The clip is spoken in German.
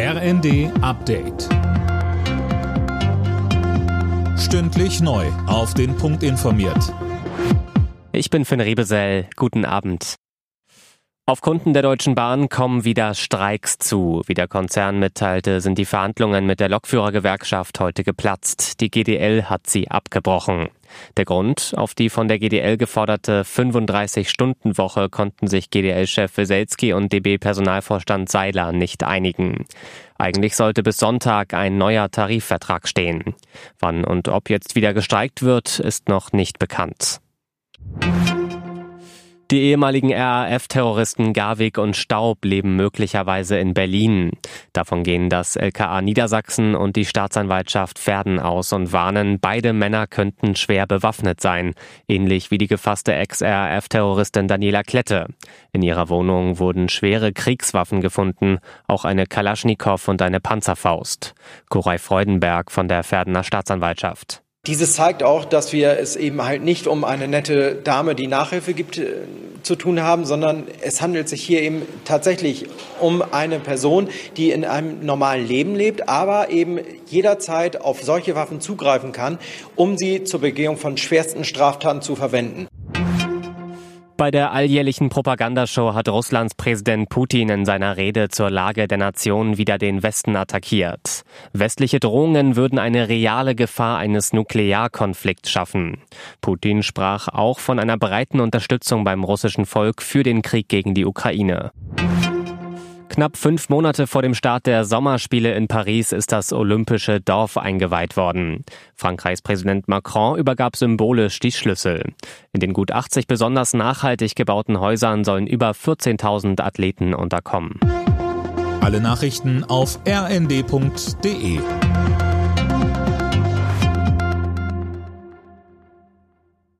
RND Update. Stündlich neu. Auf den Punkt informiert. Ich bin Finn Rebesell. Guten Abend. Auf Kunden der Deutschen Bahn kommen wieder Streiks zu. Wie der Konzern mitteilte, sind die Verhandlungen mit der Lokführergewerkschaft heute geplatzt. Die GDL hat sie abgebrochen. Der Grund, auf die von der GDL geforderte 35-Stunden-Woche konnten sich GDL-Chef Weselski und DB-Personalvorstand Seiler nicht einigen. Eigentlich sollte bis Sonntag ein neuer Tarifvertrag stehen. Wann und ob jetzt wieder gestreikt wird, ist noch nicht bekannt. Die ehemaligen RAF-Terroristen Garwig und Staub leben möglicherweise in Berlin. Davon gehen das LKA Niedersachsen und die Staatsanwaltschaft Verden aus und warnen, beide Männer könnten schwer bewaffnet sein, ähnlich wie die gefasste Ex-RAF-Terroristin Daniela Klette. In ihrer Wohnung wurden schwere Kriegswaffen gefunden, auch eine Kalaschnikow und eine Panzerfaust. Koray Freudenberg von der Verdener Staatsanwaltschaft. Dieses zeigt auch, dass wir es eben halt nicht um eine nette Dame, die Nachhilfe gibt, äh, zu tun haben, sondern es handelt sich hier eben tatsächlich um eine Person, die in einem normalen Leben lebt, aber eben jederzeit auf solche Waffen zugreifen kann, um sie zur Begehung von schwersten Straftaten zu verwenden. Bei der alljährlichen Propagandashow hat Russlands Präsident Putin in seiner Rede zur Lage der Nation wieder den Westen attackiert. Westliche Drohungen würden eine reale Gefahr eines Nuklearkonflikts schaffen. Putin sprach auch von einer breiten Unterstützung beim russischen Volk für den Krieg gegen die Ukraine. Knapp fünf Monate vor dem Start der Sommerspiele in Paris ist das Olympische Dorf eingeweiht worden. Frankreichs Präsident Macron übergab symbolisch die Schlüssel. In den gut 80 besonders nachhaltig gebauten Häusern sollen über 14.000 Athleten unterkommen. Alle Nachrichten auf rnd.de